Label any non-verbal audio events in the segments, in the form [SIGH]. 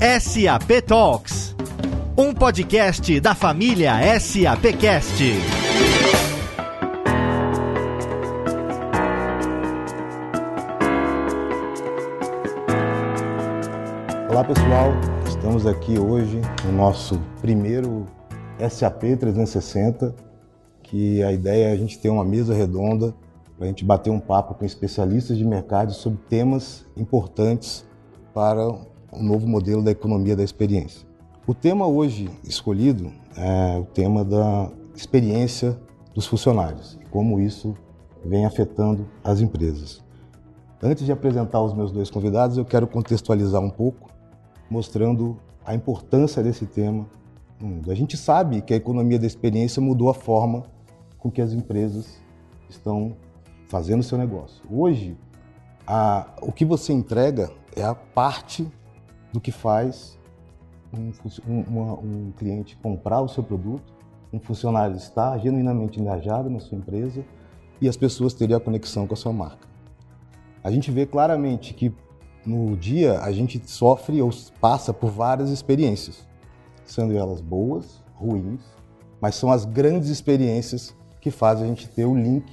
SAP Talks, um podcast da família SAPcast. Olá pessoal, estamos aqui hoje no nosso primeiro SAP 360, que a ideia é a gente ter uma mesa redonda para a gente bater um papo com especialistas de mercado sobre temas importantes para o novo modelo da economia da experiência. O tema hoje escolhido é o tema da experiência dos funcionários e como isso vem afetando as empresas. Antes de apresentar os meus dois convidados, eu quero contextualizar um pouco, mostrando a importância desse tema no mundo. A gente sabe que a economia da experiência mudou a forma com que as empresas estão fazendo seu negócio. Hoje, a, o que você entrega é a parte do que faz um, um, um cliente comprar o seu produto, um funcionário estar genuinamente engajado na sua empresa e as pessoas terem a conexão com a sua marca. A gente vê claramente que no dia a gente sofre ou passa por várias experiências, sendo elas boas, ruins, mas são as grandes experiências que fazem a gente ter o link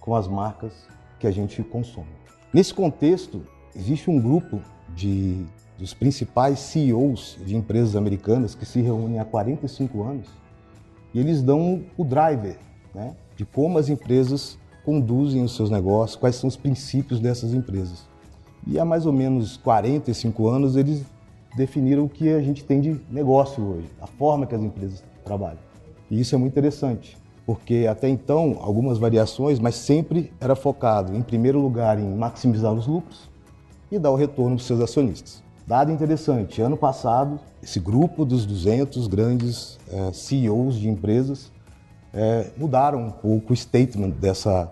com as marcas que a gente consome. Nesse contexto, existe um grupo de, dos principais CEOs de empresas americanas que se reúnem há 45 anos e eles dão o driver né, de como as empresas conduzem os seus negócios, quais são os princípios dessas empresas. E há mais ou menos 45 anos eles definiram o que a gente tem de negócio hoje, a forma que as empresas trabalham. E isso é muito interessante, porque até então algumas variações, mas sempre era focado em primeiro lugar em maximizar os lucros e dar o retorno para os seus acionistas. Dado interessante, ano passado esse grupo dos 200 grandes é, CEOs de empresas é, mudaram um pouco o statement dessa,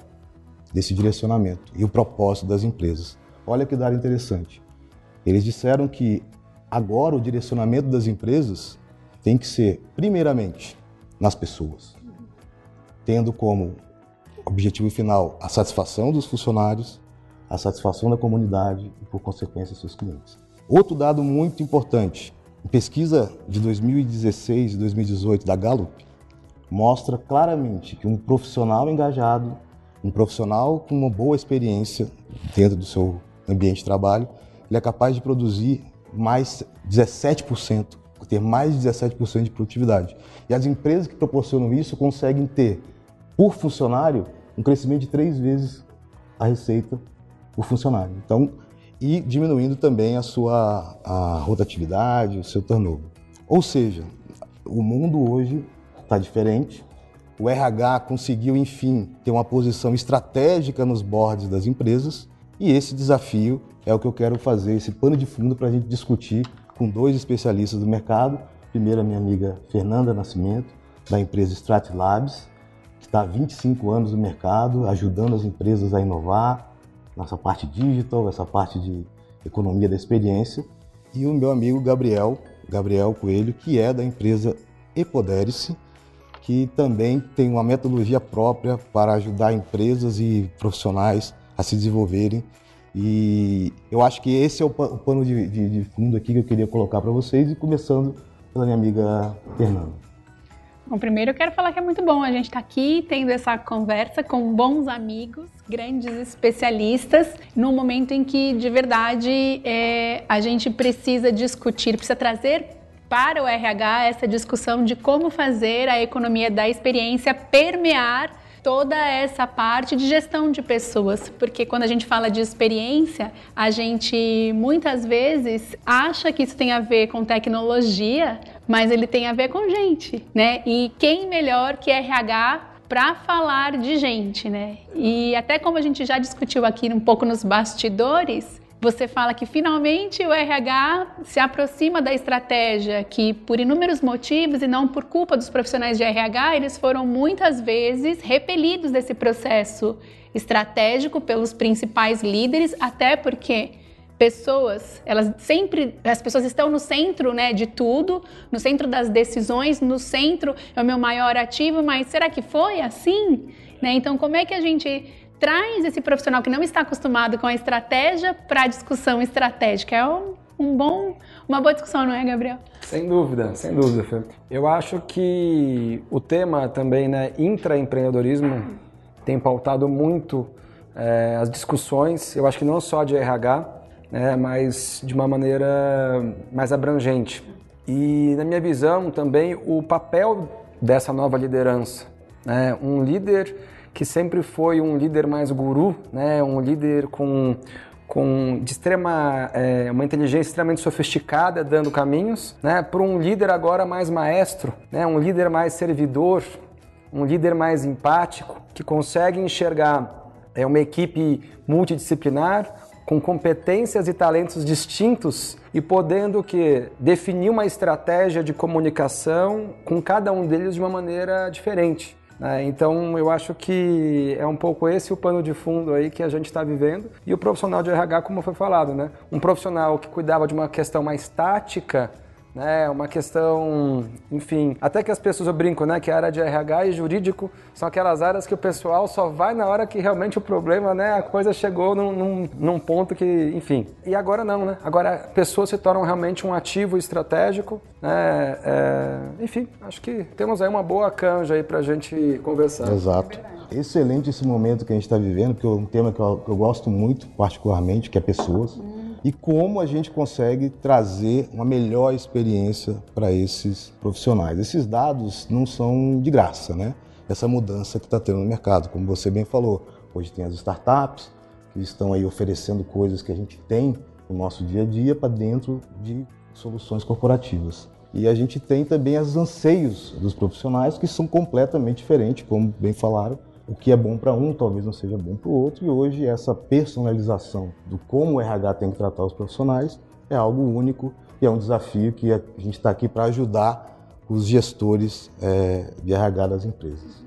desse direcionamento e o propósito das empresas. Olha que dado interessante. Eles disseram que agora o direcionamento das empresas tem que ser, primeiramente, nas pessoas tendo como objetivo final a satisfação dos funcionários, a satisfação da comunidade e, por consequência, seus clientes. Outro dado muito importante, pesquisa de 2016 e 2018 da Gallup, mostra claramente que um profissional engajado, um profissional com uma boa experiência dentro do seu ambiente de trabalho, ele é capaz de produzir mais 17%, ter mais de 17% de produtividade. E as empresas que proporcionam isso conseguem ter por funcionário, um crescimento de três vezes a receita por funcionário. Então, e diminuindo também a sua a rotatividade, o seu turnover. Ou seja, o mundo hoje está diferente. O RH conseguiu, enfim, ter uma posição estratégica nos boards das empresas e esse desafio é o que eu quero fazer, esse pano de fundo para a gente discutir com dois especialistas do mercado. Primeiro, a minha amiga Fernanda Nascimento, da empresa Strat Labs, está há 25 anos no mercado, ajudando as empresas a inovar nessa parte digital, essa parte de economia da experiência. E o meu amigo Gabriel, Gabriel Coelho, que é da empresa Epoderice, que também tem uma metodologia própria para ajudar empresas e profissionais a se desenvolverem. E eu acho que esse é o pano de, de, de fundo aqui que eu queria colocar para vocês, e começando pela minha amiga Fernanda. Bom, primeiro eu quero falar que é muito bom a gente estar tá aqui tendo essa conversa com bons amigos, grandes especialistas, num momento em que de verdade é, a gente precisa discutir, precisa trazer para o RH essa discussão de como fazer a economia da experiência permear toda essa parte de gestão de pessoas, porque quando a gente fala de experiência, a gente muitas vezes acha que isso tem a ver com tecnologia, mas ele tem a ver com gente, né? E quem melhor que RH para falar de gente, né? E até como a gente já discutiu aqui um pouco nos bastidores, você fala que finalmente o RH se aproxima da estratégia que, por inúmeros motivos e não por culpa dos profissionais de RH, eles foram muitas vezes repelidos desse processo estratégico pelos principais líderes, até porque pessoas, elas sempre, as pessoas estão no centro, né, de tudo, no centro das decisões, no centro é o meu maior ativo, mas será que foi assim? Né? Então, como é que a gente traz esse profissional que não está acostumado com a estratégia para a discussão estratégica. É um, um bom, uma boa discussão, não é, Gabriel? Sem dúvida, sem dúvida, Fê. Eu acho que o tema também, né, intraempreendedorismo, tem pautado muito é, as discussões, eu acho que não só de RH, né, mas de uma maneira mais abrangente. E, na minha visão, também o papel dessa nova liderança. Né, um líder que sempre foi um líder mais guru, né, um líder com com de extrema é, uma inteligência extremamente sofisticada dando caminhos, né, para um líder agora mais maestro, né, um líder mais servidor, um líder mais empático que consegue enxergar é uma equipe multidisciplinar com competências e talentos distintos e podendo que definir uma estratégia de comunicação com cada um deles de uma maneira diferente. Né? Então, eu acho que é um pouco esse o pano de fundo aí que a gente está vivendo. E o profissional de RH, como foi falado, né? um profissional que cuidava de uma questão mais tática, né? Uma questão, enfim, até que as pessoas brincam, né? Que a área de RH e jurídico são aquelas áreas que o pessoal só vai na hora que realmente o problema, né? A coisa chegou num, num, num ponto que, enfim. E agora não, né? Agora pessoas se tornam realmente um ativo estratégico, né? É, enfim, acho que temos aí uma boa canja aí para gente conversar. Exato. Excelente esse momento que a gente está vivendo, porque é um tema que eu, que eu, gosto muito, particularmente, que é pessoas. E como a gente consegue trazer uma melhor experiência para esses profissionais. Esses dados não são de graça, né? Essa mudança que está tendo no mercado, como você bem falou, hoje tem as startups que estão aí oferecendo coisas que a gente tem no nosso dia a dia para dentro de soluções corporativas. E a gente tem também os anseios dos profissionais que são completamente diferentes, como bem falaram, o que é bom para um talvez não seja bom para o outro, e hoje essa personalização do como o RH tem que tratar os profissionais é algo único e é um desafio que a gente está aqui para ajudar os gestores é, de RH das empresas.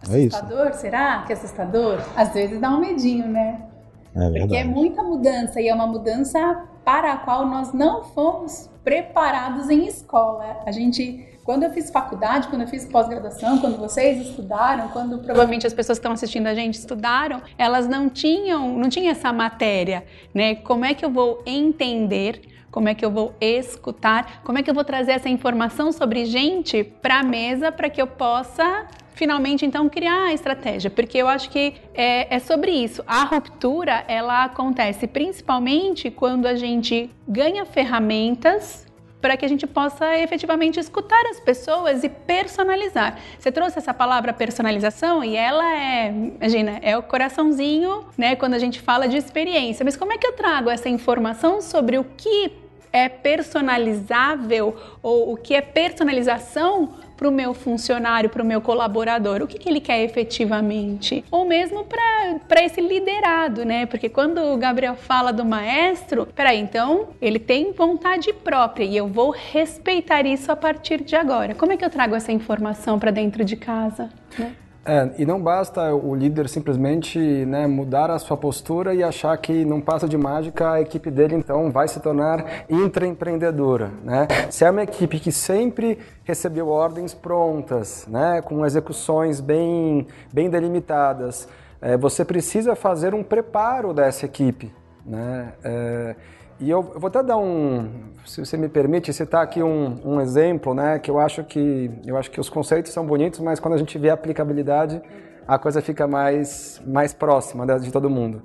Então, é isso. Assustador? Será que é assustador? Às vezes dá um medinho, né? É verdade. Porque é muita mudança e é uma mudança para a qual nós não fomos preparados em escola. A gente quando eu fiz faculdade, quando eu fiz pós-graduação, quando vocês estudaram, quando provavelmente as pessoas que estão assistindo a gente estudaram, elas não tinham, não tinha essa matéria, né? Como é que eu vou entender como é que eu vou escutar, como é que eu vou trazer essa informação sobre gente para a mesa para que eu possa finalmente então criar a estratégia, porque eu acho que é, é, sobre isso. A ruptura ela acontece principalmente quando a gente ganha ferramentas para que a gente possa efetivamente escutar as pessoas e personalizar. Você trouxe essa palavra personalização e ela é, imagina, é o coraçãozinho, né, quando a gente fala de experiência. Mas como é que eu trago essa informação sobre o que é personalizável ou o que é personalização para o meu funcionário, para o meu colaborador, o que, que ele quer efetivamente, ou mesmo para esse liderado, né? Porque quando o Gabriel fala do maestro, peraí, então ele tem vontade própria e eu vou respeitar isso a partir de agora. Como é que eu trago essa informação para dentro de casa? Né? É, e não basta o líder simplesmente né, mudar a sua postura e achar que não passa de mágica a equipe dele então vai se tornar intraempreendedora. Né? Se é uma equipe que sempre recebeu ordens prontas, né, com execuções bem, bem delimitadas, é, você precisa fazer um preparo dessa equipe. Né? É, e eu, eu, vou até dar um, se você me permite, citar aqui um, um, exemplo, né, que eu acho que eu acho que os conceitos são bonitos, mas quando a gente vê a aplicabilidade, a coisa fica mais mais próxima de todo mundo.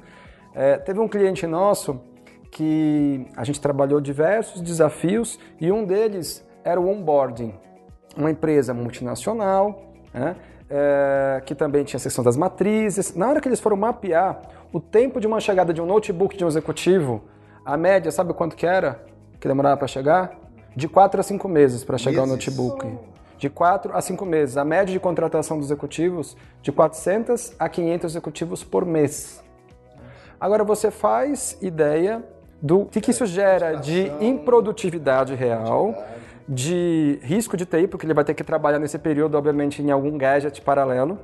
É, teve um cliente nosso que a gente trabalhou diversos desafios e um deles era o onboarding, uma empresa multinacional, né, é, que também tinha a seção das matrizes. Na hora que eles foram mapear o tempo de uma chegada de um notebook de um executivo a média, sabe quanto que era? Que demorava para chegar? De 4 a 5 meses para chegar o notebook. De 4 a 5 meses. A média de contratação dos executivos, de 400 a 500 executivos por mês. Agora você faz ideia do que, que isso gera de improdutividade real, de risco de TI, porque ele vai ter que trabalhar nesse período, obviamente, em algum gadget paralelo.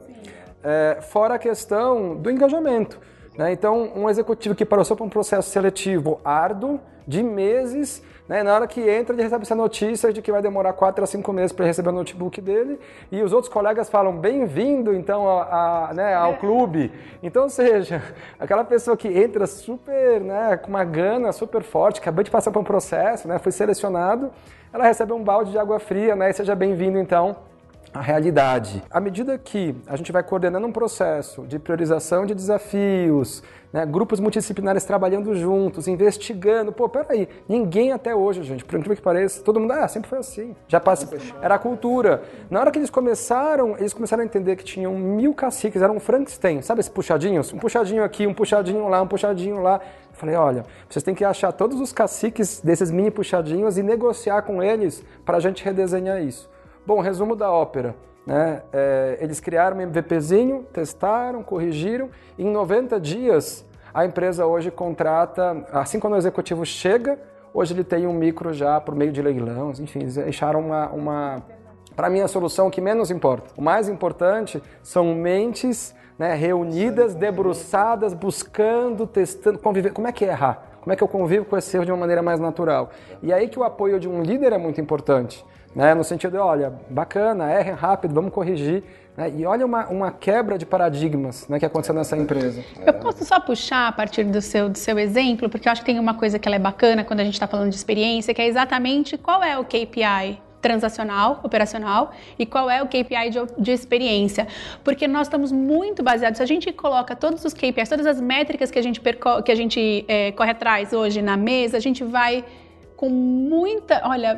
É, fora a questão do engajamento. Né? Então, um executivo que passou por um processo seletivo árduo, de meses, né? na hora que entra, ele recebe essa notícia de que vai demorar 4 a 5 meses para receber o notebook dele, e os outros colegas falam, bem-vindo, então, a, a, né, ao é. clube. Então, ou seja, [LAUGHS] aquela pessoa que entra super, né, com uma gana super forte, acabou de passar por um processo, né, foi selecionado, ela recebe um balde de água fria, né, e seja bem-vindo, então, a realidade. À medida que a gente vai coordenando um processo de priorização de desafios, né, grupos multidisciplinares trabalhando juntos, investigando, pô, peraí, ninguém até hoje, gente, por incrível que pareça, todo mundo, ah, sempre foi assim, já passa, era a cultura. Na hora que eles começaram, eles começaram a entender que tinham mil caciques, eram um Frankenstein, sabe esses puxadinhos? Um puxadinho aqui, um puxadinho lá, um puxadinho lá. Eu falei, olha, vocês têm que achar todos os caciques desses mini puxadinhos e negociar com eles para a gente redesenhar isso. Bom, resumo da ópera. Né? É, eles criaram um MVPzinho, testaram, corrigiram, em 90 dias a empresa hoje contrata, assim quando o executivo chega, hoje ele tem um micro já por meio de leilão, enfim, eles acharam uma, uma para mim a solução que menos importa. O mais importante são mentes né, reunidas, debruçadas, buscando, testando, conviver. Como é que é errar? Como é que eu convivo com esse erro de uma maneira mais natural? E aí que o apoio de um líder é muito importante né? no sentido de, olha, bacana, errem rápido, vamos corrigir. Né? E olha uma, uma quebra de paradigmas né, que aconteceu nessa empresa. Eu posso só puxar a partir do seu, do seu exemplo, porque eu acho que tem uma coisa que ela é bacana quando a gente está falando de experiência, que é exatamente qual é o KPI transacional, operacional, e qual é o KPI de, de, experiência. Porque nós estamos muito baseados, se a gente coloca todos os KPIs, todas as métricas que a gente, que a gente é, corre atrás hoje na mesa, a gente vai com muita, olha,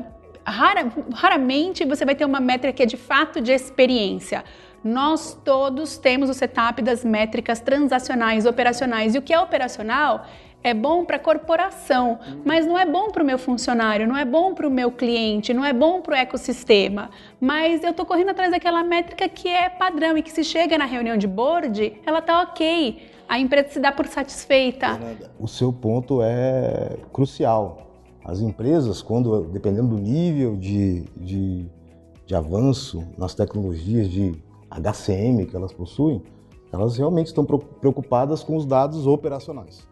rara, raramente você vai ter uma métrica que é de fato de experiência. Nós todos temos o setup das métricas transacionais, operacionais. E o que é operacional é bom para a corporação, mas não é bom para o meu funcionário, não é bom para o meu cliente, não é bom para o ecossistema. Mas eu estou correndo atrás daquela métrica que é padrão e que se chega na reunião de board, ela está ok. A empresa se dá por satisfeita. O seu ponto é crucial. As empresas, quando dependendo do nível de, de, de avanço nas tecnologias de HCM que elas possuem, elas realmente estão preocupadas com os dados operacionais.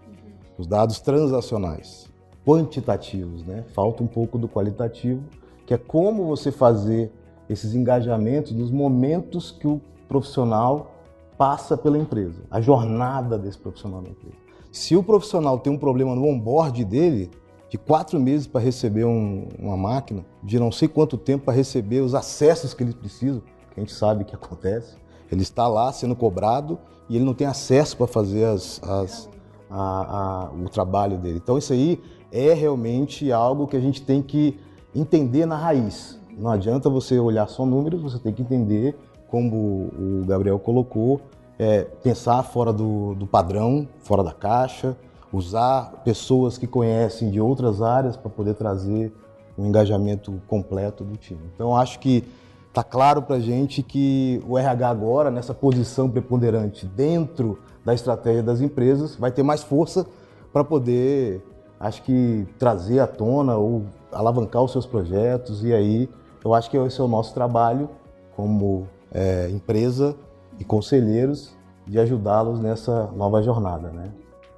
Os dados transacionais, quantitativos, né? Falta um pouco do qualitativo, que é como você fazer esses engajamentos nos momentos que o profissional passa pela empresa, a jornada desse profissional na empresa. Se o profissional tem um problema no onboard dele, de quatro meses para receber um, uma máquina, de não sei quanto tempo para receber os acessos que ele precisa, que a gente sabe que acontece. Ele está lá sendo cobrado e ele não tem acesso para fazer as, as, a, a, o trabalho dele. Então isso aí é realmente algo que a gente tem que entender na raiz. Não adianta você olhar só números, você tem que entender, como o Gabriel colocou, é, pensar fora do, do padrão, fora da caixa, usar pessoas que conhecem de outras áreas para poder trazer um engajamento completo do time. Então, acho que está claro para a gente que o RH agora, nessa posição preponderante dentro da estratégia das empresas, vai ter mais força para poder, acho que, trazer à tona ou alavancar os seus projetos. E aí, eu acho que esse é o nosso trabalho como é, empresa e conselheiros de ajudá-los nessa nova jornada, né?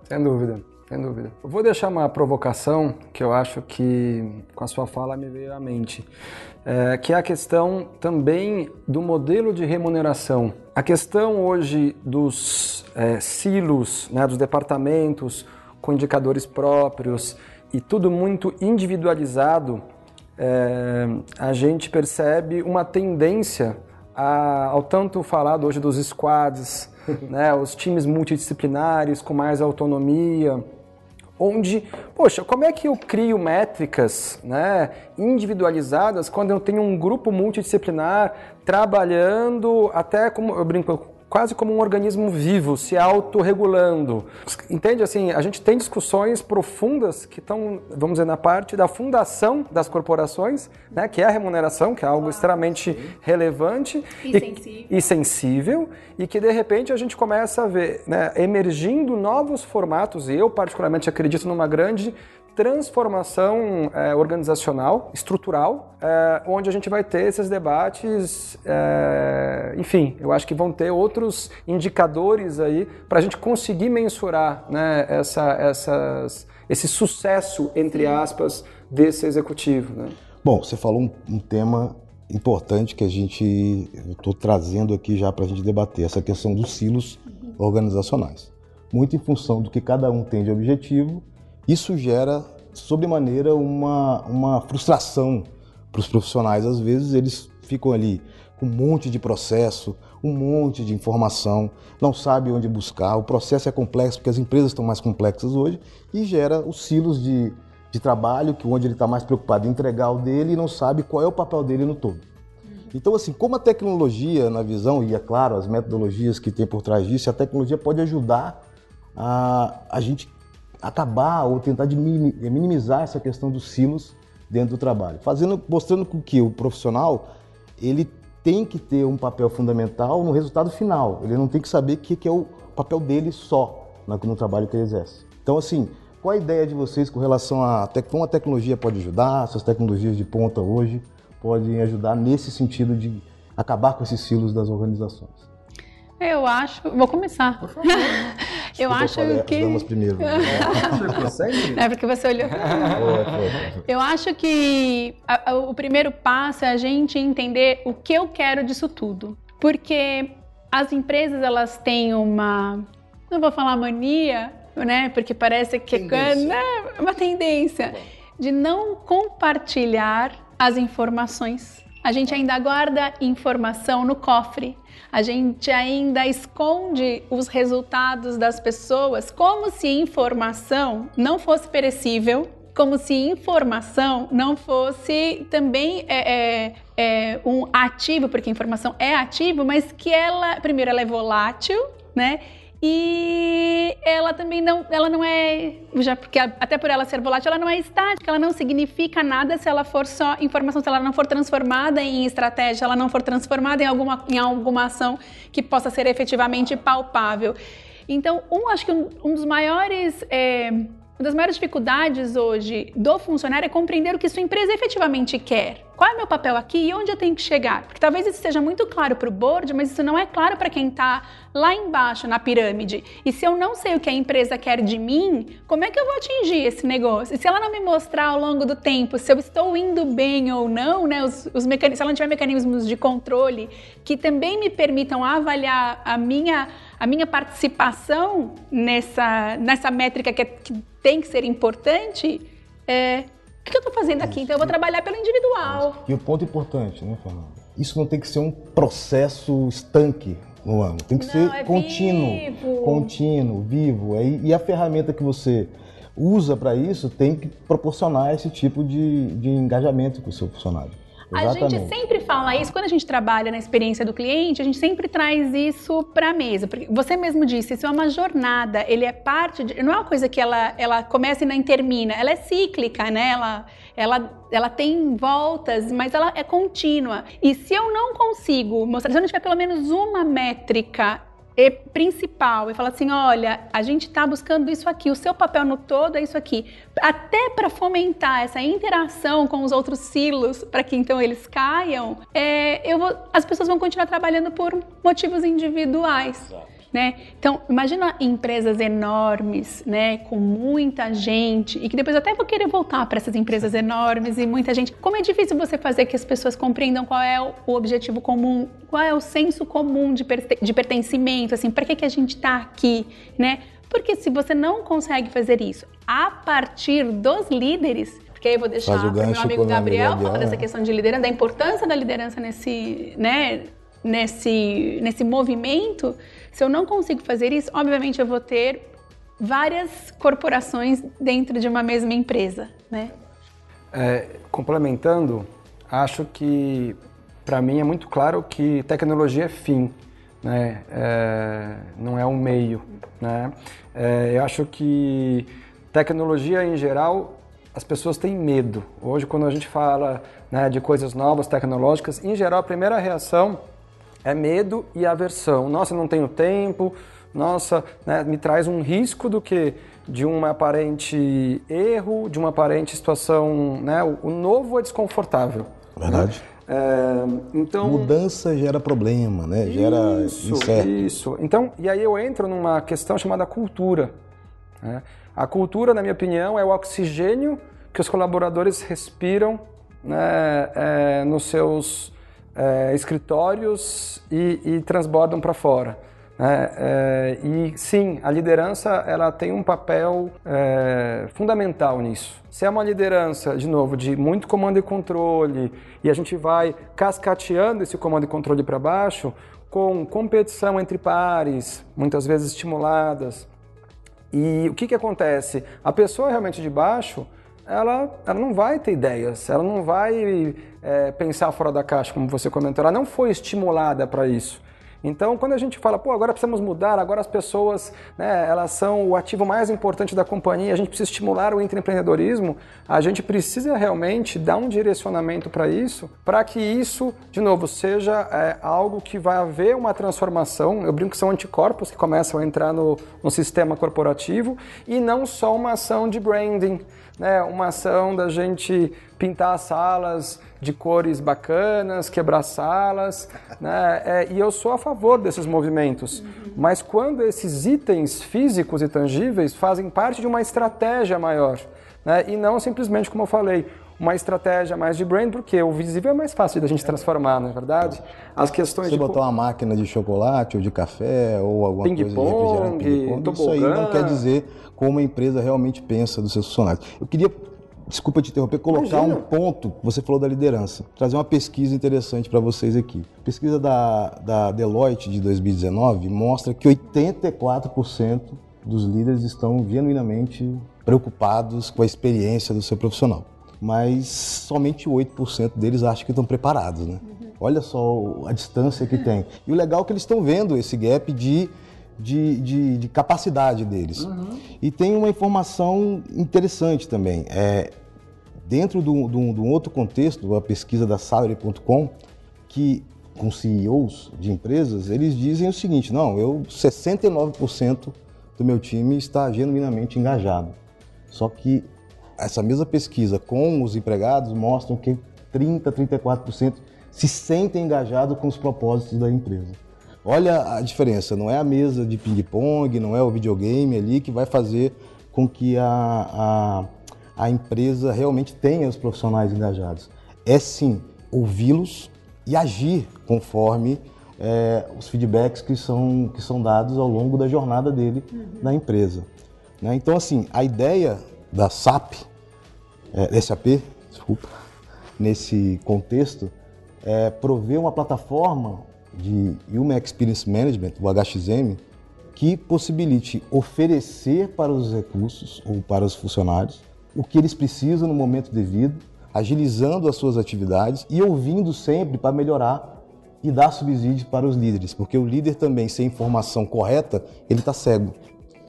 Sem dúvida, sem dúvida. Eu vou deixar uma provocação que eu acho que com a sua fala me veio à mente, é, que é a questão também do modelo de remuneração. A questão hoje dos é, silos, né, dos departamentos com indicadores próprios e tudo muito individualizado, é, a gente percebe uma tendência a, ao tanto falado hoje dos squads, [LAUGHS] né, os times multidisciplinares com mais autonomia, onde, poxa, como é que eu crio métricas né, individualizadas quando eu tenho um grupo multidisciplinar trabalhando até como eu brinco quase como um organismo vivo, se autorregulando. Entende? Assim, a gente tem discussões profundas que estão, vamos dizer, na parte da fundação das corporações, né, que é a remuneração, que é algo extremamente sim. relevante e, e, sensível. e, sensível, e que de repente a gente começa a ver né, emergindo novos formatos, e eu particularmente acredito numa grande transformação é, organizacional, estrutural, é, onde a gente vai ter esses debates, é, enfim, eu acho que vão ter outros indicadores aí para a gente conseguir mensurar né, essa, essas, esse sucesso, entre aspas, desse executivo. Né? Bom, você falou um, um tema importante que a gente estou trazendo aqui já para a gente debater, essa questão dos silos organizacionais. Muito em função do que cada um tem de objetivo, isso gera, sobremaneira, uma, uma frustração para os profissionais. Às vezes eles ficam ali com um monte de processo, um monte de informação, não sabem onde buscar. O processo é complexo porque as empresas estão mais complexas hoje e gera os silos de de trabalho, que onde ele está mais preocupado em entregar o dele e não sabe qual é o papel dele no todo. Então, assim, como a tecnologia, na visão, e é claro, as metodologias que tem por trás disso, a tecnologia pode ajudar a, a gente acabar ou tentar minimizar essa questão dos silos dentro do trabalho, fazendo, mostrando que o profissional ele tem que ter um papel fundamental no resultado final. Ele não tem que saber o que é o papel dele só no trabalho que ele exerce. Então, assim, qual a ideia de vocês com relação a como a tecnologia pode ajudar, essas tecnologias de ponta hoje podem ajudar nesse sentido de acabar com esses silos das organizações? Eu acho. Vou começar. Por favor. [LAUGHS] eu acho que. Vamos primeiro. Né? [LAUGHS] é porque você olhou. [LAUGHS] eu acho que a, a, o primeiro passo é a gente entender o que eu quero disso tudo. Porque as empresas elas têm uma. Não vou falar mania, né? Porque parece que é né? uma tendência de não compartilhar as informações. A gente ainda guarda informação no cofre. A gente ainda esconde os resultados das pessoas como se informação não fosse perecível, como se informação não fosse também é, é, é, um ativo, porque informação é ativo, mas que ela, primeiro, ela é volátil, né? E ela também não, ela não é, já porque até por ela ser volátil, ela não é estática, ela não significa nada se ela for só informação, se ela não for transformada em estratégia, ela não for transformada em alguma, em alguma ação que possa ser efetivamente palpável. Então, um, acho que um, um dos maiores é, uma das maiores dificuldades hoje do funcionário é compreender o que sua empresa efetivamente quer. Qual é o meu papel aqui e onde eu tenho que chegar? Porque talvez isso seja muito claro para o board, mas isso não é claro para quem está lá embaixo na pirâmide. E se eu não sei o que a empresa quer de mim, como é que eu vou atingir esse negócio? E se ela não me mostrar ao longo do tempo se eu estou indo bem ou não, né, os, os mecanismos, se ela não tiver mecanismos de controle que também me permitam avaliar a minha a minha participação nessa, nessa métrica que, é, que tem que ser importante, é, o que eu estou fazendo aqui? Então eu vou trabalhar pelo individual. E o ponto importante, né, Fernando? Isso não tem que ser um processo estanque no ano. Tem que não, ser é contínuo, vivo. contínuo, vivo. E a ferramenta que você usa para isso tem que proporcionar esse tipo de, de engajamento com o seu funcionário. Exatamente. A gente sempre fala isso, quando a gente trabalha na experiência do cliente, a gente sempre traz isso para a mesa. Porque você mesmo disse, isso é uma jornada, ele é parte de. Não é uma coisa que ela, ela começa e não termina, ela é cíclica, né? Ela, ela, ela tem voltas, mas ela é contínua. E se eu não consigo mostrar, se eu não tiver pelo menos uma métrica e principal e falar assim, olha, a gente está buscando isso aqui, o seu papel no todo é isso aqui, até para fomentar essa interação com os outros silos, para que então eles caiam, é, eu vou, as pessoas vão continuar trabalhando por motivos individuais. Exato. Né? Então, imagina empresas enormes, né, com muita gente, e que depois eu até vou querer voltar para essas empresas enormes e muita gente. Como é difícil você fazer que as pessoas compreendam qual é o objetivo comum, qual é o senso comum de, de pertencimento, assim, para que, que a gente está aqui, né? Porque se você não consegue fazer isso a partir dos líderes, porque aí eu vou deixar para o meu amigo Gabriel falar dessa questão de liderança, da importância da liderança nesse, né, nesse, nesse movimento, se eu não consigo fazer isso, obviamente eu vou ter várias corporações dentro de uma mesma empresa, né? É, complementando, acho que para mim é muito claro que tecnologia é fim, né? É, não é um meio, né? É, eu acho que tecnologia em geral as pessoas têm medo. Hoje, quando a gente fala né, de coisas novas, tecnológicas, em geral a primeira reação é medo e aversão. Nossa, não tenho tempo, nossa, né, me traz um risco do que de um aparente erro, de uma aparente situação, né? O, novo é desconfortável. Verdade. Né? É, então mudança gera problema, né? Gera isso, incerto. Isso. Então, e aí eu entro numa questão chamada cultura. Né? A cultura, na minha opinião, é o oxigênio que os colaboradores respiram né, é, nos seus é, escritórios e, e transbordam para fora. É, é, e sim, a liderança ela tem um papel é, fundamental nisso. Se é uma liderança, de novo, de muito comando e controle, e a gente vai cascateando esse comando e controle para baixo, com competição entre pares, muitas vezes estimuladas. E o que, que acontece? A pessoa realmente de baixo, ela, ela não vai ter ideias, ela não vai é, pensar fora da caixa, como você comentou, ela não foi estimulada para isso. Então, quando a gente fala, pô, agora precisamos mudar, agora as pessoas, né, elas são o ativo mais importante da companhia, a gente precisa estimular o empreendedorismo, a gente precisa realmente dar um direcionamento para isso, para que isso, de novo, seja é, algo que vai haver uma transformação. Eu brinco que são anticorpos que começam a entrar no, no sistema corporativo e não só uma ação de branding né, uma ação da gente pintar as salas de cores bacanas, quebrar salas, né, é, e eu sou a favor desses movimentos. Mas quando esses itens físicos e tangíveis fazem parte de uma estratégia maior, né, e não simplesmente, como eu falei, uma estratégia mais de brand, porque o visível é mais fácil da gente transformar, não é verdade? As questões Você de botar uma máquina de chocolate ou de café ou alguma ping coisa pong, de refrigerante, ping isso aí não quer dizer como a empresa realmente pensa dos seus funcionários. Eu queria desculpa te interromper, colocar Imagina. um ponto, você falou da liderança, trazer uma pesquisa interessante para vocês aqui. A pesquisa da, da Deloitte de 2019 mostra que 84% dos líderes estão genuinamente preocupados com a experiência do seu profissional mas somente 8% deles acham que estão preparados, né? Uhum. Olha só a distância que tem. E o legal é que eles estão vendo esse gap de, de, de, de capacidade deles. Uhum. E tem uma informação interessante também. É, dentro de um, outro contexto, a pesquisa da Salary.com, que com CEOs de empresas, eles dizem o seguinte, não, eu 69% do meu time está genuinamente engajado. Só que essa mesma pesquisa com os empregados mostram que 30, 34% se sentem engajados com os propósitos da empresa. Olha a diferença, não é a mesa de ping-pong, não é o videogame ali que vai fazer com que a, a, a empresa realmente tenha os profissionais engajados. É sim ouvi-los e agir conforme é, os feedbacks que são, que são dados ao longo da jornada dele uhum. na empresa. Né? Então, assim, a ideia da SAP, é, SAP, desculpa, nesse contexto, é prover uma plataforma de Human Experience Management, o HXM, que possibilite oferecer para os recursos ou para os funcionários o que eles precisam no momento devido, agilizando as suas atividades e ouvindo sempre para melhorar e dar subsídios para os líderes, porque o líder também sem informação correta, ele está cego.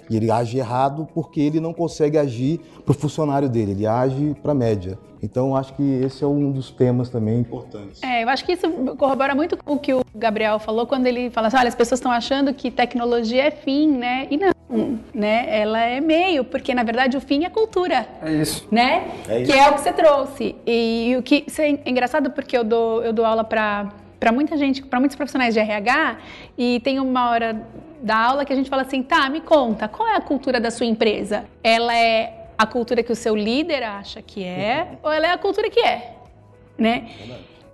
E ele age errado porque ele não consegue agir para o funcionário dele, ele age para a média. Então, acho que esse é um dos temas também importantes. É, eu acho que isso corrobora muito com o que o Gabriel falou quando ele fala assim: olha, as pessoas estão achando que tecnologia é fim, né? E não, né? Ela é meio, porque na verdade o fim é cultura. É isso. Né? É isso. Que é o que você trouxe. E, e o que isso é engraçado porque eu dou, eu dou aula para para muita gente, para muitos profissionais de RH, e tem uma hora da aula que a gente fala assim, tá, me conta, qual é a cultura da sua empresa? Ela é a cultura que o seu líder acha que é, ou ela é a cultura que é, né?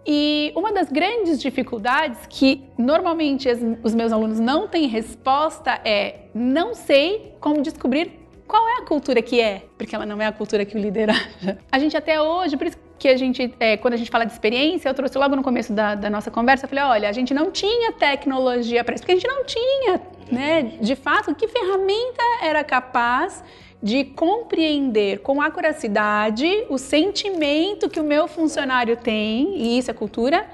E uma das grandes dificuldades que normalmente os meus alunos não têm resposta é não sei como descobrir qual é a cultura que é, porque ela não é a cultura que o líder [LAUGHS] acha. A gente até hoje, por isso que a gente, é, quando a gente fala de experiência, eu trouxe logo no começo da, da nossa conversa, eu falei, olha, a gente não tinha tecnologia para isso, porque a gente não tinha, né? De fato, que ferramenta era capaz de compreender com acuracidade o sentimento que o meu funcionário tem, e isso é cultura,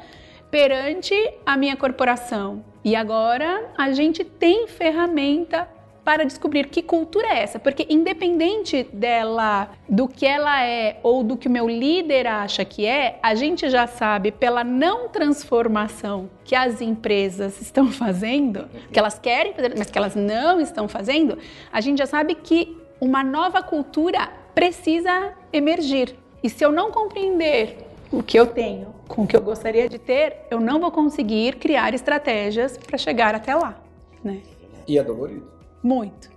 perante a minha corporação. E agora a gente tem ferramenta para descobrir que cultura é essa, porque independente dela, do que ela é ou do que o meu líder acha que é, a gente já sabe pela não transformação que as empresas estão [LAUGHS] fazendo, que elas querem fazer, mas que elas não estão fazendo, a gente já sabe que uma nova cultura precisa emergir. E se eu não compreender o que eu tenho com o que eu gostaria de ter, eu não vou conseguir criar estratégias para chegar até lá, né? E é dolorido. Muito.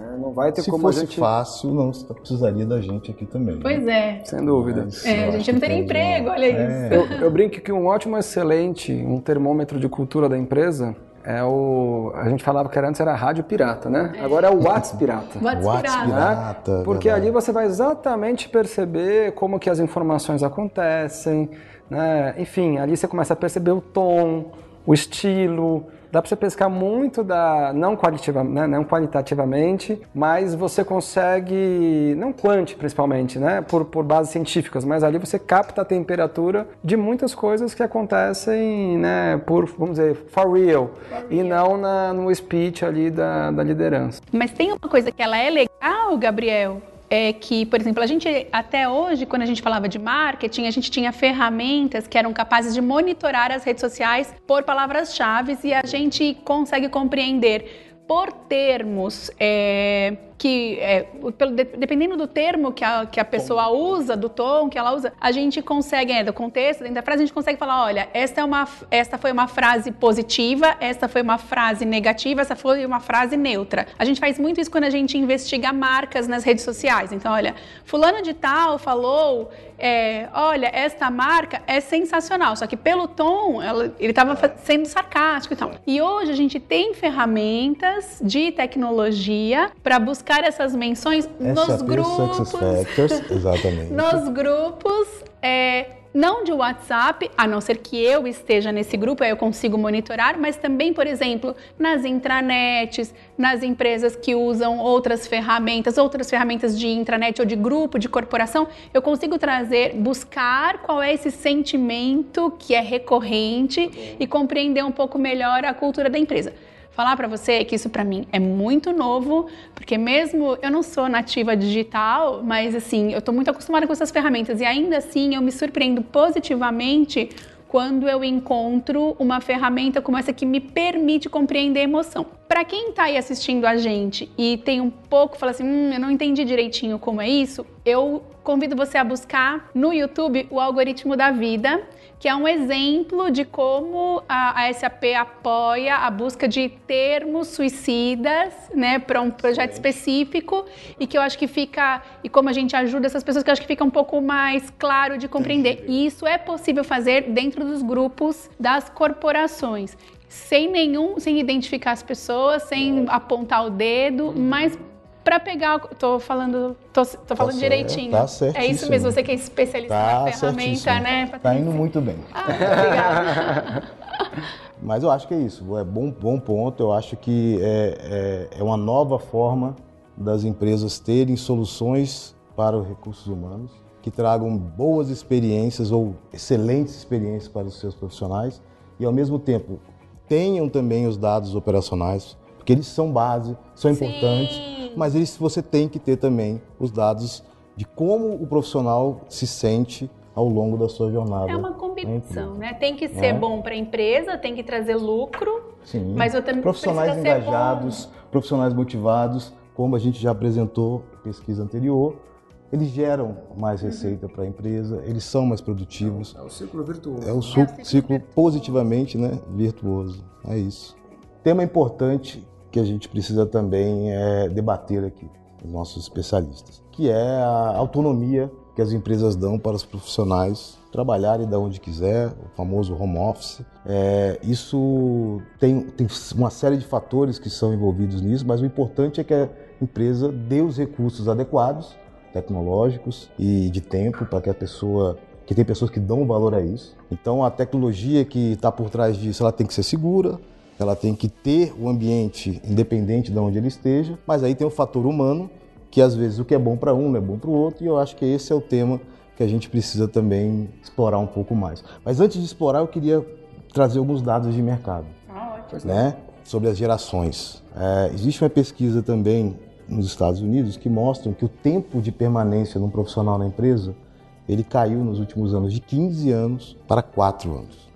É, não vai ter Se como fosse a gente... fácil, não precisaria da gente aqui também. né? Pois é. Sem dúvida. Mas É, eu a gente que não teria emprego, uma- olha isso. É, Eu, eu brinco que um ótimo excelente, um termômetro de cultura da empresa é o... A gente falava que antes era rádio pirata, né? Agora é o WhatsApp pirata. [LAUGHS] What's WhatsApp pirata? pirata. né? Porque verdade. ali você vai exatamente perceber como que as informações acontecem, né? Enfim, ali você começa a perceber o tom, o estilo. Dá para você pescar muito da não qualitativa, né? não qualitativamente, mas você consegue não quanti principalmente, né? Por, por bases científicas, mas ali você capta a temperatura de muitas coisas que acontecem, né? Por vamos dizer for real, e não na, no speech ali da, da liderança. Mas tem uma coisa que ela é legal, Gabriel, é que, por exemplo, a gente até hoje, quando a gente falava de marketing, a gente tinha ferramentas que eram capazes de monitorar as redes sociais por palavras-chave e a gente consegue compreender. Por termos é, que, é, pelo- de- dependendo do termo que a, que a pessoa usa, do tom que ela usa, a gente consegue, é, do contexto, dentro da frase, a gente consegue falar, olha, esta, é uma, esta foi uma frase positiva, esta foi uma frase negativa, essa foi uma frase neutra. A gente faz muito isso quando a gente investiga marcas nas redes sociais. Então, olha, fulano de tal falou, é, olha, esta marca é sensacional, só que pelo tom, ela- ele estava sendo sarcástico e tal. E hoje a gente tem ferramentas de tecnologia para buscar essas menções nos SAP grupos. Factors, [LAUGHS] exatamente. nos grupos, é, não de WhatsApp, a não ser que eu esteja nesse grupo, aí eu consigo monitorar, mas também, por exemplo, nas intranets, nas empresas que usam outras ferramentas, outras ferramentas de intranet ou de grupo, de corporação, eu consigo trazer, buscar qual é esse sentimento que é recorrente e compreender um pouco melhor a cultura da empresa falar para você que isso para mim é muito novo, porque mesmo eu não sou nativa digital, mas assim, eu tô muito acostumada com essas ferramentas e ainda assim eu me surpreendo positivamente quando eu encontro uma ferramenta como essa que me permite compreender a emoção. Para quem está aí assistindo a gente e tem um pouco, fala assim, hum, eu não entendi direitinho como é isso, eu convido você a buscar no YouTube o algoritmo da vida, que é um exemplo de como a, a SAP apoia a busca de termos suicidas, né, para um projeto específico e que eu acho que fica e como a gente ajuda essas pessoas que eu acho que fica um pouco mais claro de compreender. E isso é possível fazer dentro dos grupos das corporações. Sem nenhum, sem identificar as pessoas, sem apontar o dedo, mas para pegar, tô falando, tô, tô falando certo, direitinho. tá É isso mesmo, você que é especialista Tá na ferramenta, certíssimo. né? Tá Patrícia? indo muito bem. Ah, obrigada. [LAUGHS] Mas eu acho que é isso, é bom, bom ponto. Eu acho que é, é, é uma nova forma das empresas terem soluções para os recursos humanos que tragam boas experiências ou excelentes experiências para os seus profissionais e, ao mesmo tempo, tenham também os dados operacionais, porque eles são base, são Sim. importantes, mas eles, você tem que ter também os dados de como o profissional se sente ao longo da sua jornada. É uma combinação, empresa. né? Tem que ser É. bom para a empresa, tem que trazer lucro, Sim. mas eu também profissionais engajados, profissionais motivados, como a gente já apresentou na pesquisa anterior, eles geram mais Uhum. receita para a empresa, eles são mais produtivos. É o ciclo virtuoso. É um su- ciclo positivamente né, virtuoso. É isso. Tema importante que a gente precisa também é debater aqui, os nossos especialistas, que é a autonomia que as empresas dão para os profissionais trabalharem da onde quiser, o famoso home office. É, isso tem, tem uma série de fatores que são envolvidos nisso, mas o importante é que a empresa dê os recursos adequados, tecnológicos e de tempo para que a pessoa que tem pessoas que dão valor a isso. Então a tecnologia que está por trás disso, ela tem que ser segura, ela tem que ter o ambiente independente de onde ele esteja, mas aí tem o fator humano, que às vezes o que é bom para um não é bom para o outro, e eu acho que esse é o tema que a gente precisa também explorar um pouco mais. Mas antes de explorar, eu queria trazer alguns dados de mercado Ah, ótimo. né, sobre as gerações. É, existe uma pesquisa também nos Estados Unidos que mostram que o tempo de permanência de um profissional na empresa ele caiu nos últimos anos de 15 anos para 4 anos.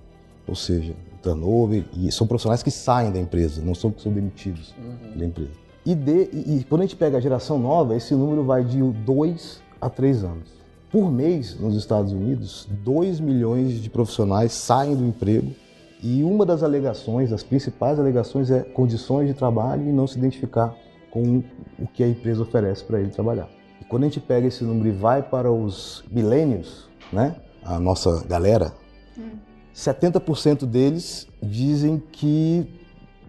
Ou seja, turnover, e são profissionais que saem da empresa, não são que são demitidos da empresa. E, de, e, e, quando a gente pega a geração nova, esse número vai de 2 a 3 anos. Por mês, nos Estados Unidos, 2 milhões de profissionais saem do emprego e uma das alegações, as principais alegações é condições de trabalho e não se identificar com o que a empresa oferece para ele trabalhar. E quando a gente pega esse número e vai para os milênios, né, a nossa galera, hum. 70% deles dizem que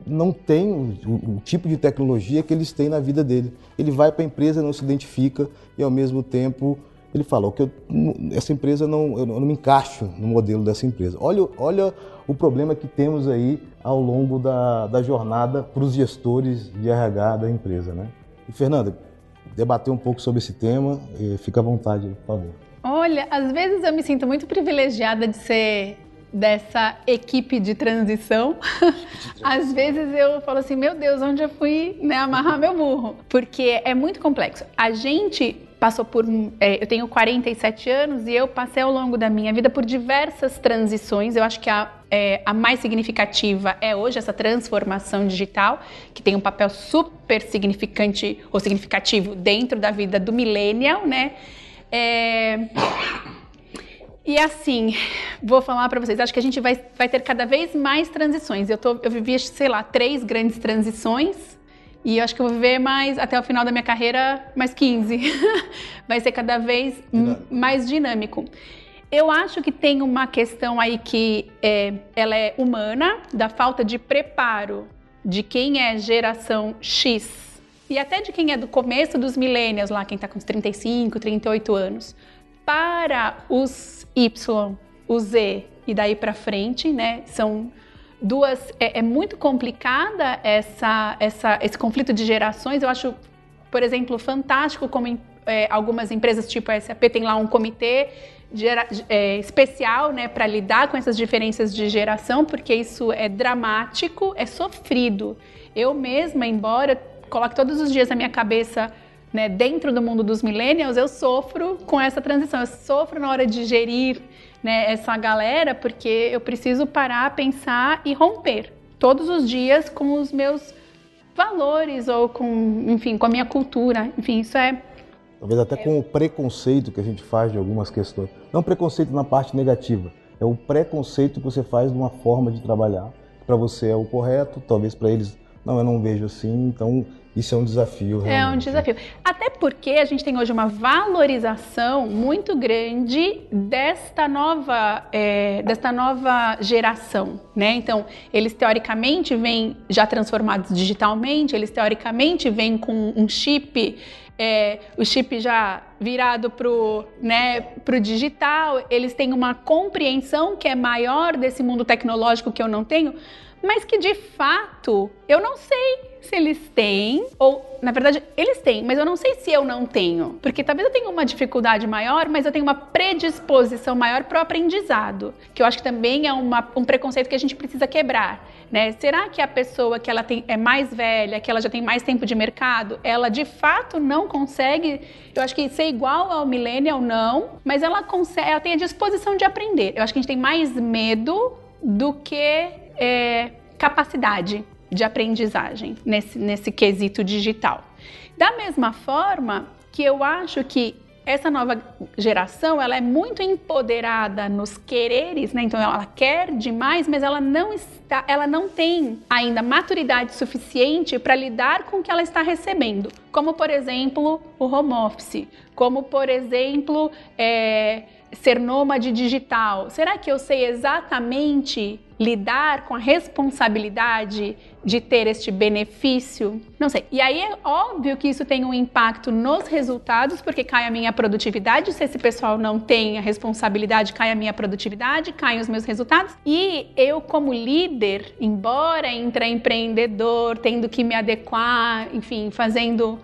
não tem o, o, tipo de tecnologia que eles têm na vida dele. Ele vai para a empresa, não se identifica e ao mesmo tempo ele fala, que eu, essa empresa não, eu não me encaixo no modelo dessa empresa. Olha, olha o problema que temos aí ao longo da, da jornada para os gestores de RH da empresa, né? E Fernanda, debater um pouco sobre esse tema, fica à vontade, por favor. Olha, às vezes eu me sinto muito privilegiada de ser dessa equipe de transição, às vezes eu falo assim, meu Deus, onde eu fui né, amarrar meu burro? Porque é muito complexo. A gente passou por. É, eu tenho 47 anos e eu passei ao longo da minha vida por diversas transições. Eu acho que a, é, a mais significativa é hoje essa transformação digital, que tem um papel super significante ou significativo dentro da vida do millennial, né? É, e assim, vou falar para vocês, acho que a gente vai, vai ter cada vez mais transições. Eu, tô, eu vivi, sei lá, três grandes transições e eu acho que eu vou viver mais, até o final da minha carreira, mais 15. [LAUGHS] vai ser cada vez dinâmico. mais dinâmico. Eu acho que tem uma questão aí que é, ela é humana, da falta de preparo de quem é geração X e até de quem é do começo dos millennials, lá quem está com uns 35, 38 anos, para os Y, o Z e daí para frente, né? São duas. É, é, muito complicada essa, essa, esse conflito de gerações. Eu acho, por exemplo, fantástico como é, algumas empresas tipo a SAP tem lá um comitê é, especial, né, para lidar com essas diferenças de geração, porque isso é dramático, é sofrido. Eu mesma, embora coloque todos os dias na minha cabeça né, dentro do mundo dos millennials, eu sofro com essa transição. Eu sofro na hora de gerir né, essa galera, porque eu preciso parar, pensar e romper todos os dias com os meus valores ou com, enfim, com a minha cultura. Enfim, isso é talvez até com o preconceito que a gente faz de algumas questões. Não preconceito na parte negativa, é o preconceito que você faz de uma forma de trabalhar. Para você é o correto, talvez para eles não, eu não vejo assim, então isso é um desafio. Realmente. É um desafio. Até porque a gente tem hoje uma valorização muito grande desta nova, é, desta nova geração, né? Então, eles teoricamente vêm já transformados digitalmente, eles teoricamente vêm com um chip é, o chip já virado para o né, pro digital, eles têm uma compreensão que é maior desse mundo tecnológico que eu não tenho, mas que de fato eu não sei se eles têm, ou na verdade eles têm, mas eu não sei se eu não tenho. Porque talvez eu tenha uma dificuldade maior, mas eu tenho uma predisposição maior para o aprendizado, que eu acho que também é uma, um preconceito que a gente precisa quebrar. Né? Será que a pessoa que ela tem, é mais velha, que ela já tem mais tempo de mercado, ela de fato não consegue, eu acho que ser igual ao millennial não, mas ela consegue, ela tem a disposição de aprender. Eu acho que a gente tem mais medo do que é, capacidade de aprendizagem nesse, nesse quesito digital. Da mesma forma que eu acho que essa nova geração ela é muito empoderada nos quereres, né? Então ela quer demais, mas ela não está, ela não tem ainda maturidade suficiente para lidar com o que ela está recebendo, como por exemplo o home office, como por exemplo é, ser nômade digital? Será que eu sei exatamente lidar com a responsabilidade de ter este benefício? Não sei. E aí é óbvio que isso tem um impacto nos resultados, porque cai a minha produtividade. Se esse pessoal não tem a responsabilidade, cai a minha produtividade, caem os meus resultados. E eu, como líder, embora intraempreendedor, tendo que me adequar, enfim, fazendo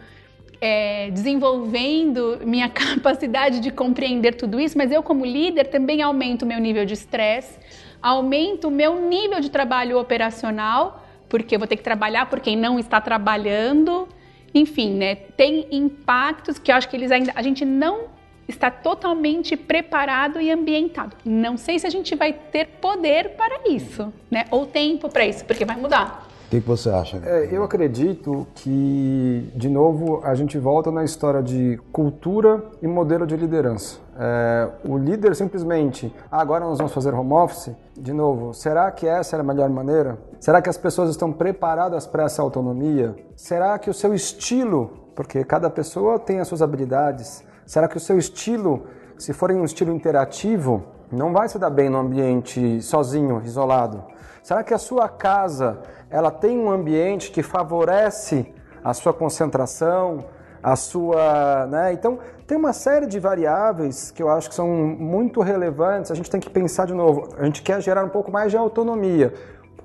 é, desenvolvendo minha [LAUGHS] capacidade de compreender tudo isso, mas eu, como líder, também aumento meu nível de estresse, aumento o meu nível de trabalho operacional, porque eu vou ter que trabalhar por quem não está trabalhando. Enfim, né, tem impactos que eu acho que eles ainda. A gente não está totalmente preparado e ambientado. Não sei se a gente vai ter poder para isso, né? Ou tempo para isso, porque vai mudar. O que, que você acha? É, eu acredito que, de novo, a gente volta na história de cultura e modelo de liderança. É, o líder simplesmente, ah, agora nós vamos fazer home office, de novo, será que essa é a melhor maneira? Será que as pessoas estão preparadas para essa autonomia? Será que o seu estilo, porque cada pessoa tem as suas habilidades, será que o seu estilo, se for um estilo interativo, não vai se dar bem no ambiente sozinho, isolado? Será que a sua casa ela tem um ambiente que favorece a sua concentração, a sua, né? Então tem uma série de variáveis que eu acho que são muito relevantes. A gente tem que pensar de novo. A gente quer gerar um pouco mais de autonomia.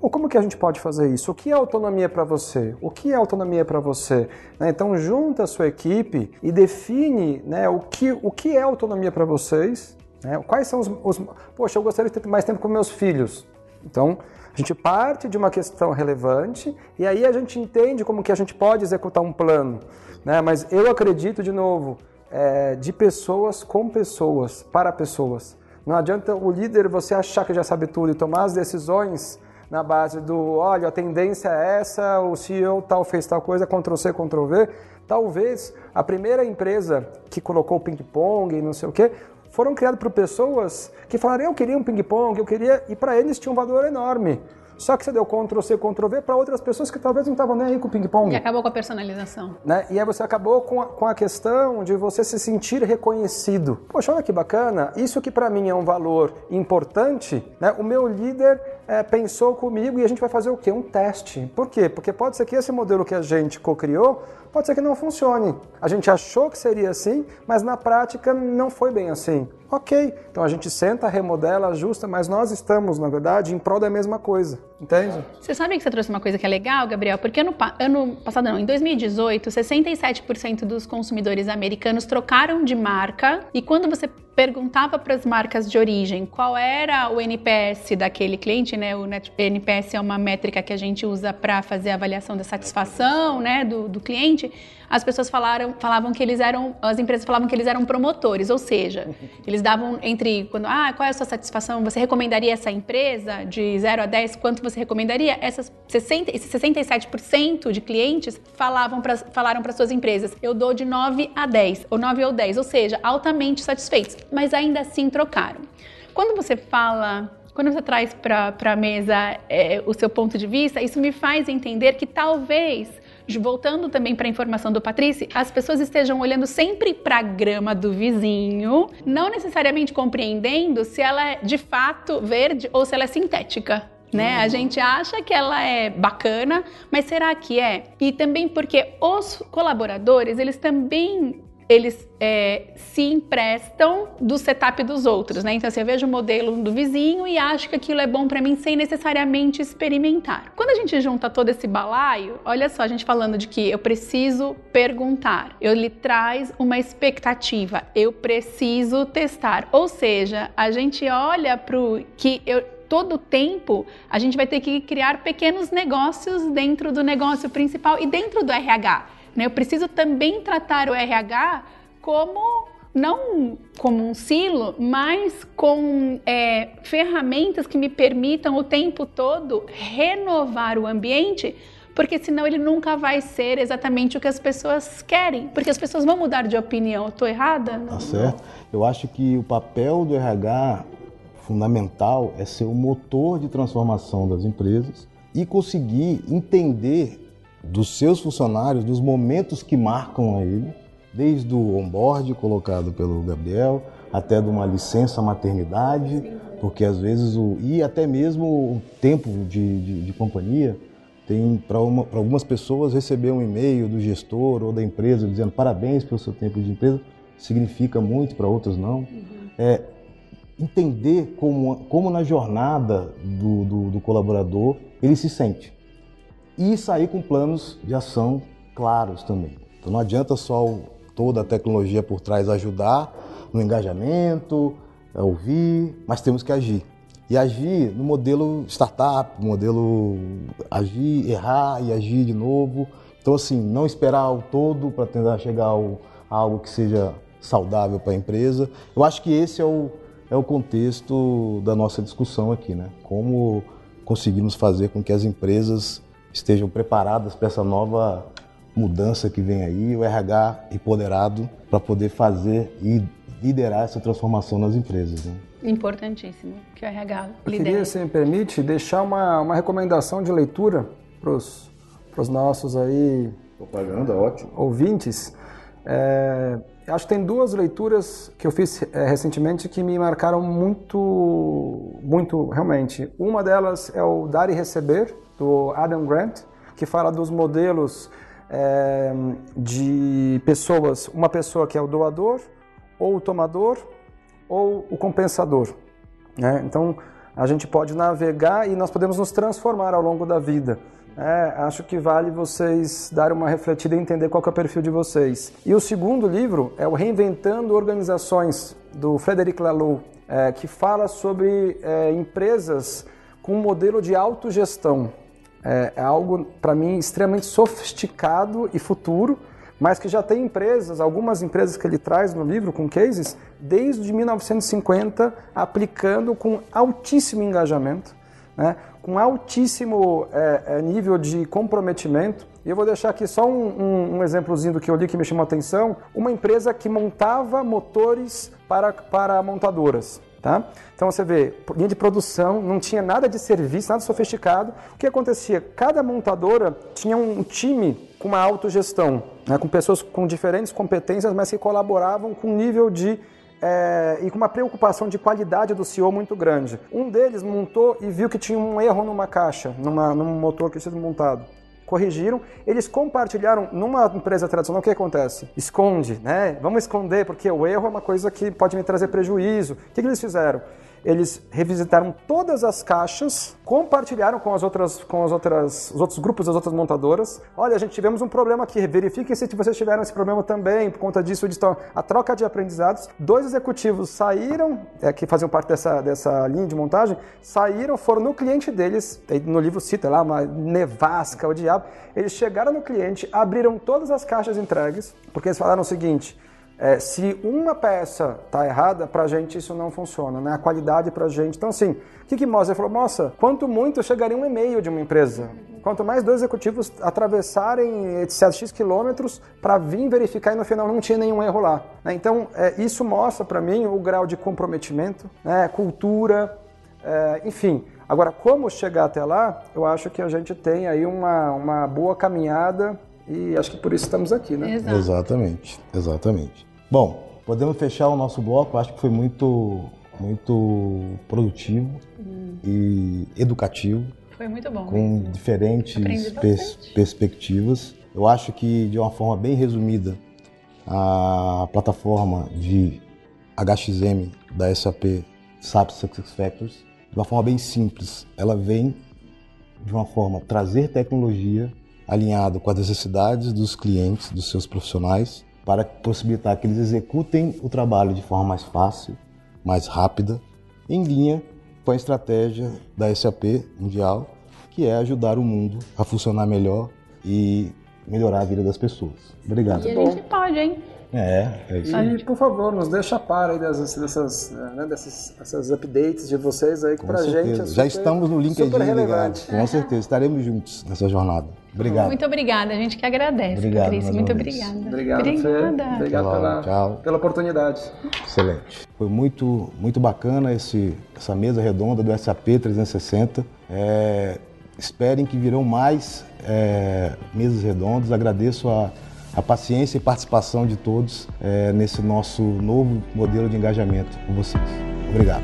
Pô, como que a gente pode fazer isso? O que é autonomia para você? O que é autonomia para você? Né? Então junta a sua equipe e define, né, o que o que é autonomia para vocês. Né? Quais são os, os Poxa, eu gostaria de ter mais tempo com meus filhos. Então a gente parte de uma questão relevante e aí a gente entende como que a gente pode executar um plano. Né? Mas eu acredito, de novo, é, de pessoas com pessoas, para pessoas. Não adianta o líder você achar que já sabe tudo e tomar as decisões na base do, olha, a tendência é essa, o CEO tal fez tal coisa, Ctrl C, Ctrl V. Talvez a primeira empresa que colocou ping-pong e não sei o quê, foram criados por pessoas que falaram, eu queria um ping-pong, eu queria, e para eles tinha um valor enorme. Só que você deu Ctrl C, Ctrl V para outras pessoas que talvez não estavam nem aí com o ping-pong. E acabou com a personalização. Né? E aí você acabou com a, com a questão de você se sentir reconhecido. Poxa, olha que bacana, isso que para mim é um valor importante, né? o meu líder é, pensou comigo e a gente vai fazer o quê? Um teste. Por quê? Porque pode ser que esse modelo que a gente co-criou pode ser que não funcione. A gente achou que seria assim, mas na prática não foi bem assim. Ok, então a gente senta, remodela, ajusta, mas nós estamos, na verdade, em prol da mesma coisa, entende? Você sabe que você trouxe uma coisa que é legal, Gabriel? Porque ano, ano passado, não, em 2018, 67% dos consumidores americanos trocaram de marca e quando você perguntava para as marcas de origem qual era o NPS daquele cliente, né? O NPS é uma métrica que a gente usa para fazer a avaliação da satisfação, né, do, do cliente as pessoas falaram, falavam que eles eram, as empresas falavam que eles eram promotores, ou seja, [LAUGHS] eles davam entre, quando, ah, qual é a sua satisfação? Você recomendaria essa empresa de 0 a 10? Quanto você recomendaria? Essas 60, esses 67% de clientes falavam pra, falaram para suas empresas, eu dou de 9 a 10, ou 9 ou 10, ou seja, altamente satisfeitos, mas ainda assim trocaram. Quando você fala quando você traz para a mesa é, o seu ponto de vista, isso me faz entender que talvez voltando também para a informação do Patrícia, as pessoas estejam olhando sempre para a grama do vizinho, não necessariamente compreendendo se ela é de fato verde ou se ela é sintética. Né? A gente acha que ela é bacana, mas será que é? E também porque os colaboradores, eles também eles é, se emprestam do setup dos outros, né? Então, assim, eu vejo o modelo do vizinho e acho que aquilo é bom para mim sem necessariamente experimentar. Quando a gente junta todo esse balaio, olha só, a gente falando de que eu preciso perguntar, eu lhe traz uma expectativa, eu preciso testar. Ou seja, a gente olha para o que eu, todo tempo a gente vai ter que criar pequenos negócios dentro do negócio principal e dentro do RH. Né? Eu preciso também tratar o RH como não como um silo, mas com é, ferramentas que me permitam o tempo todo renovar o ambiente, porque senão ele nunca vai ser exatamente o que as pessoas querem, porque as pessoas vão mudar de opinião. Estou errada? Tá certo. Eu acho que o papel do RH fundamental é ser o motor de transformação das empresas e conseguir entender dos seus funcionários, dos momentos que marcam a ele, desde o onboard colocado pelo Gabriel, até de uma licença maternidade, porque às vezes o e até mesmo o tempo de, de, de companhia tem para algumas pessoas receber um e-mail do gestor ou da empresa dizendo parabéns pelo seu tempo de empresa significa muito para outros não. Uhum. é entender como como na jornada do, do, do colaborador ele se sente e sair com planos de ação claros também. Então não adianta só toda a tecnologia por trás ajudar no engajamento, ouvir, mas temos que agir. E agir no modelo startup, modelo agir, errar e agir de novo. Então, assim, não esperar o todo para tentar chegar ao, a algo que seja saudável para a empresa. Eu acho que esse é o, é o contexto da nossa discussão aqui, né? Como conseguimos fazer com que as empresas estejam preparadas para essa nova mudança que vem aí, o RH empoderado para poder fazer e liderar essa transformação nas empresas. Né? Importantíssimo que o RH lidere. Eu queria, se me permite, deixar uma, uma recomendação de leitura para os nossos aí propaganda, ótimo. ouvintes. É, acho que tem duas leituras que eu fiz é, recentemente que me marcaram muito, muito realmente. Uma delas é o Dar e Receber, do Adam Grant, que fala dos modelos é, de pessoas, uma pessoa que é o doador, ou o tomador, ou o compensador. Né? Então, a gente pode navegar e nós podemos nos transformar ao longo da vida. É, acho que vale vocês darem uma refletida e entender qual é o perfil de vocês. E o segundo livro é o Reinventando Organizações, do Frederic Laloux, é, que fala sobre é, empresas com um modelo de autogestão. É, é algo, para mim, extremamente sofisticado e futuro, mas que já tem empresas, algumas empresas que ele traz no livro com cases, desde 1950, aplicando com altíssimo engajamento né, com altíssimo é, é, nível de comprometimento. E eu vou deixar aqui só um, um, um exemplozinho do que eu li que me chamou a atenção. Uma empresa que montava motores para, para montadoras. Tá? Então você vê, linha de produção, não tinha nada de serviço, nada sofisticado. O que acontecia? Cada montadora tinha um time com uma autogestão, né? com pessoas com diferentes competências, mas que colaboravam com um nível de é, e com uma preocupação de qualidade do CEO muito grande. Um deles montou e viu que tinha um erro numa caixa, numa, num motor que tinha sido montado corrigiram, eles compartilharam numa empresa tradicional, o que acontece? Esconde, né? Vamos esconder, porque o erro é uma coisa que pode me trazer prejuízo. O que, que eles fizeram? Eles revisitaram todas as caixas, compartilharam com as outras, com as outras, os outros grupos das outras montadoras. Olha, a gente tivemos um problema aqui, verifiquem se vocês tiveram esse problema também, por conta disso, de a troca de aprendizados. Dois executivos saíram, é, que faziam parte dessa, dessa linha de montagem, saíram, foram no cliente deles, no livro cita lá, uma nevasca, o diabo. Eles chegaram no cliente, abriram todas as caixas entregues, porque eles falaram o seguinte: é, se uma peça está errada, para a gente isso não funciona, né? A qualidade para a gente. Então, assim, o que, que mostra? Ele falou, moça, quanto muito chegaria um e-mail de uma empresa. Quanto mais dois executivos atravessarem etc, X quilômetros para vir verificar e no final não tinha nenhum erro lá. Né? Então, é, isso mostra para mim o grau de comprometimento, né? cultura, é, enfim. Agora, como chegar até lá, eu acho que a gente tem aí uma, uma boa caminhada e acho que por isso estamos aqui, né? Exato. Exatamente, exatamente. Bom, podemos fechar o nosso bloco. Acho que foi muito, muito produtivo hum. e educativo. Foi muito bom. Com mesmo. diferentes pers perspectivas. Eu acho que, de uma forma bem resumida, a plataforma de HXM da SAP SAP SuccessFactors, de uma forma bem simples, ela vem de uma forma trazer tecnologia alinhado com as necessidades dos clientes, dos seus profissionais, para possibilitar que eles executem o trabalho de forma mais fácil, mais rápida, em linha com a estratégia da SAP Mundial, que é ajudar o mundo a funcionar melhor e melhorar a vida das pessoas. Obrigado. E a gente pode, hein? É, é isso aí. E, por favor, nos deixa a par aí dessas, dessas, né, dessas, dessas updates de vocês aí, que Com pra certeza. gente é super, Já estamos no LinkedIn ligado. Com certeza, estaremos juntos nessa jornada. Obrigado. Muito obrigada, a gente que agradece, obrigado, Cris. Muito obrigada. Obrigado, obrigada. Fê. Obrigado pela, Tchau. pela oportunidade. Excelente. Foi muito, muito bacana esse, essa mesa redonda do SAP 360. É, esperem que virão mais é, mesas redondas. Agradeço a a paciência e participação de todos é, nesse nosso novo modelo de engajamento com vocês. Obrigado.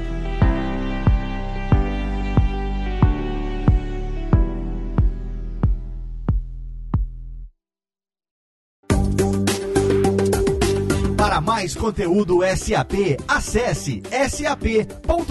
Para mais conteúdo SAP, acesse sap.com.br.